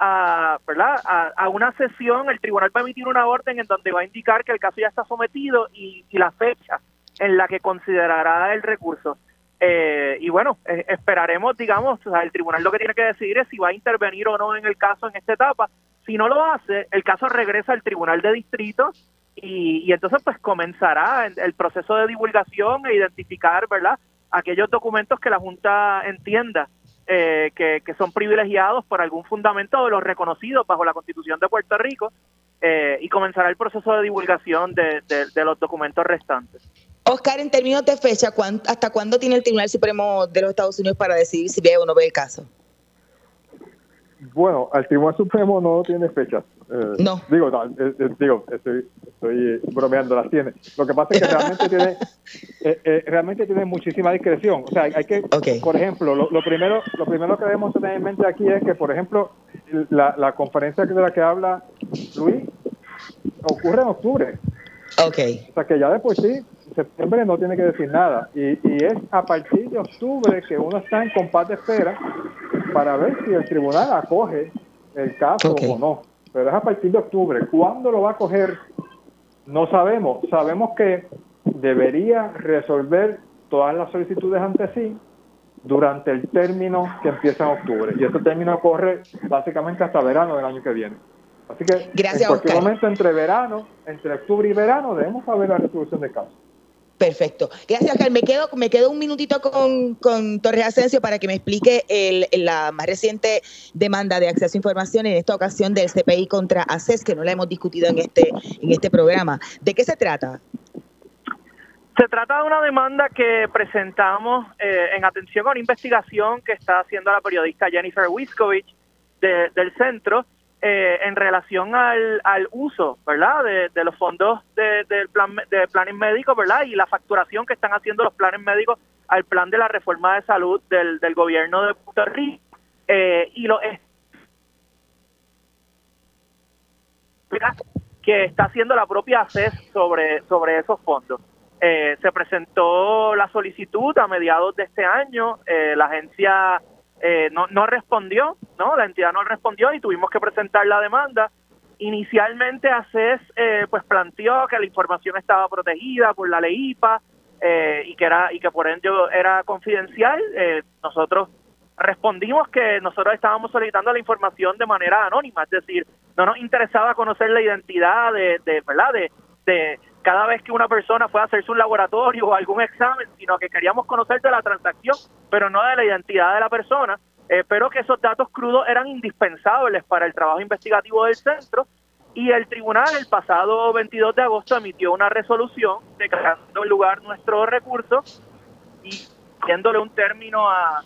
a, ¿verdad? A, una sesión, el tribunal va a emitir una orden en donde va a indicar que el caso ya está sometido y, la fecha en la que considerará el recurso. Eh, y bueno, eh, esperaremos, digamos, el tribunal lo que tiene que decidir es si va a intervenir o no en el caso en esta etapa. Si no lo hace, el caso regresa al tribunal de distrito y, y entonces pues comenzará el proceso de divulgación e identificar, ¿verdad? Aquellos documentos que la Junta entienda eh, que, son privilegiados por algún fundamento de los reconocidos bajo la Constitución de Puerto Rico eh, y comenzará el proceso de divulgación de, los documentos restantes. Oscar, en términos de fecha, ¿hasta cuándo tiene el Tribunal Supremo de los Estados Unidos para decidir si ve o no ve el caso? Bueno, al Tribunal Supremo no tiene fecha. Eh, no. Digo, eh, eh, digo estoy, estoy, bromeando, las tiene. Lo que pasa es que realmente tiene eh, realmente tiene muchísima discreción. O sea, hay que, por ejemplo, lo, primero lo primero que debemos tener en mente aquí es que, por ejemplo, la, la conferencia de la que habla Luis ocurre en octubre. Ok. O sea, que ya de por sí septiembre no tiene que decir nada. Y, y, es a partir de octubre que uno está en compás de espera para ver si el tribunal acoge el caso o no. Pero es a partir de octubre. ¿Cuándo lo va a coger? No sabemos. Sabemos que debería resolver todas las solicitudes ante sí durante el término que empieza en octubre. Y ese término corre básicamente hasta verano del año que viene. Así que Gracias, en cualquier momento entre verano, entre octubre y verano, debemos saber la resolución del caso. Perfecto. Gracias, Oscar. Me quedo, me quedo un minutito con, con Torres Asensio para que me explique el, la más reciente demanda de acceso a información, en esta ocasión del CPI contra ACES, que no la hemos discutido en este, en este programa. ¿De qué se trata? Se trata de una demanda que presentamos eh, en atención a una investigación que está haciendo la periodista Jennifer Wiskovich del centro eh, en relación al, al uso, ¿verdad?, de, los fondos de, del plan, de planes médicos, ¿verdad?, y la facturación que están haciendo los planes médicos al plan de la reforma de salud del, del gobierno de Puerto Rico. Eh, y lo que está haciendo la propia CES sobre, sobre esos fondos. Eh, se presentó la solicitud a mediados de este año, la agencia eh, no, no respondió, ¿no? La entidad no respondió y tuvimos que presentar la demanda. Inicialmente ACES eh, pues planteó que la información estaba protegida por la ley IPA eh, y que era y que por ende era confidencial. nosotros respondimos que nosotros estábamos solicitando la información de manera anónima, es decir, no nos interesaba conocer la identidad de, de verdad de cada vez que una persona fue a hacerse un laboratorio o algún examen, sino que queríamos conocer de la transacción, pero no de la identidad de la persona, eh, pero que esos datos crudos eran indispensables para el trabajo investigativo del centro y el tribunal el pasado 22 de agosto emitió una resolución declarando en lugar nuestro recurso y dándole un término a,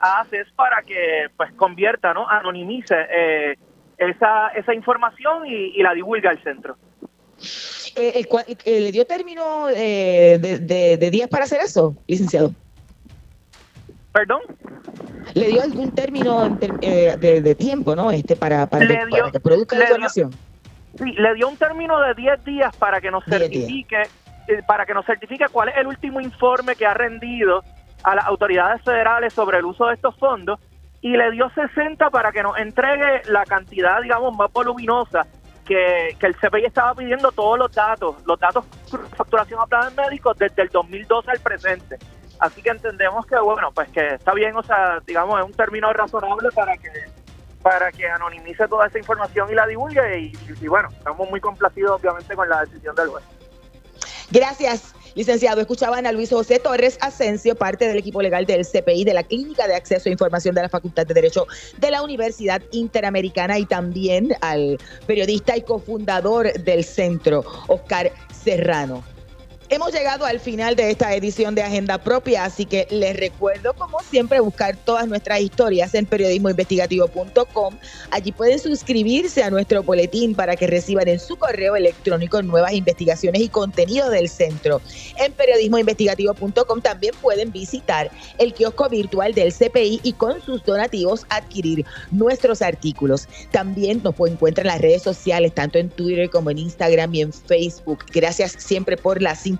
ACES para que pues convierta, ¿no? anonimice eh, esa, esa información y, y la divulgue al centro. Eh, eh, ¿Le dio término eh, de, días para hacer eso, licenciado? ¿Perdón? ¿Le dio algún término de, tiempo, no? Este, para, para, que, produzca la información. sí, le dio un término de 10 días para que nos certifique para que nos certifique cuál es el último informe que ha rendido a las autoridades federales sobre el uso de estos fondos y le dio 60 para que nos entregue la cantidad, digamos, más voluminosa que, el CPI estaba pidiendo todos los datos, los datos de facturación a planes médicos desde el 2012 al presente. Así que entendemos que, bueno, pues que está bien, o sea, digamos, es un término razonable para que para que anonimice toda esa información y la divulgue y, y bueno, estamos muy complacidos obviamente con la decisión del juez. Gracias. Licenciado, escuchaban a Luis José Torres Asensio, parte del equipo legal del CPI, de la Clínica de Acceso a Información de la Facultad de Derecho de la Universidad Interamericana y también al periodista y cofundador del centro, Oscar Serrano. Hemos llegado al final de esta edición de Agenda Propia, así que les recuerdo, como siempre, buscar todas nuestras historias en periodismoinvestigativo.com. Allí pueden suscribirse a nuestro boletín para que reciban en su correo electrónico nuevas investigaciones y contenido del centro. En periodismoinvestigativo.com también pueden visitar el kiosco virtual del CPI y con sus donativos adquirir nuestros artículos. También nos encuentran en las redes sociales, tanto en Twitter como en Instagram y en Facebook. Gracias siempre por la